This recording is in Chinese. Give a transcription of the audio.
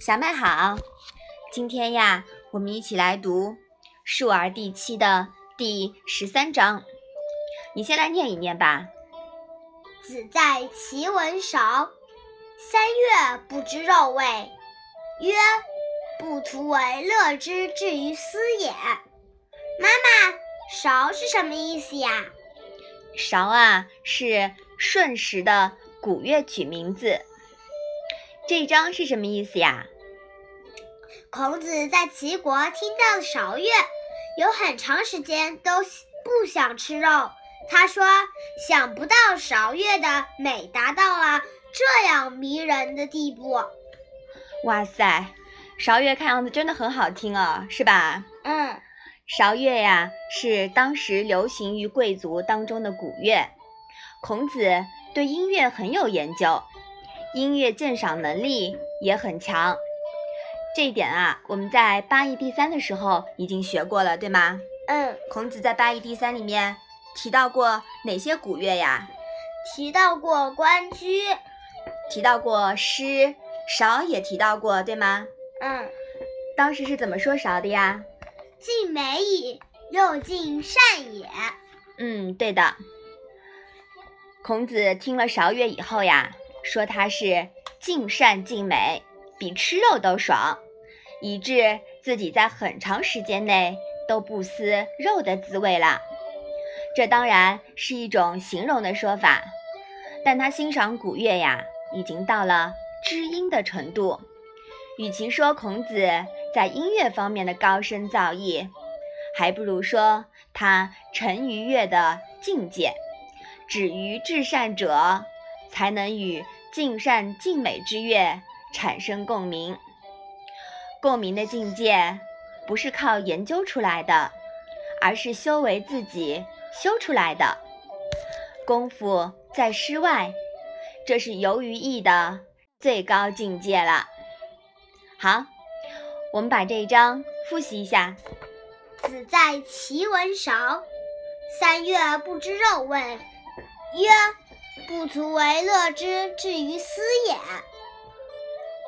小麦好，今天呀，我们一起来读《述而》第七的第十三章。你先来念一念吧。子在其文韶，三月不知肉味，曰：“不图为乐之至于斯也。”妈妈，韶是什么意思呀？韶啊，是舜时的古乐曲名字。这一章是什么意思呀？孔子在齐国听到了韶乐，有很长时间都不想吃肉。他说：“想不到韶乐的美达到了这样迷人的地步。”哇塞，韶乐看样子真的很好听哦，是吧？嗯，韶乐呀是当时流行于贵族当中的古乐。孔子对音乐很有研究，音乐鉴赏能力也很强。这一点啊，我们在八义第三的时候已经学过了，对吗？嗯，孔子在八义第三里面提到过哪些古乐呀？提到过关雎，提到过诗，韶也提到过，对吗？嗯，当时是怎么说韶的呀？尽美矣，又尽善也。嗯，对的。孔子听了韶乐以后呀，说它是尽善尽美，比吃肉都爽。以致自己在很长时间内都不思肉的滋味了。这当然是一种形容的说法，但他欣赏古乐呀，已经到了知音的程度。与其说孔子在音乐方面的高深造诣，还不如说他沉于乐的境界。止于至善者，才能与尽善尽美之乐产生共鸣。共鸣的境界不是靠研究出来的，而是修为自己修出来的。功夫在诗外，这是游于艺的最高境界了。好，我们把这一章复习一下。子在齐文韶，三月不知肉味，曰：不足为乐之至于斯也。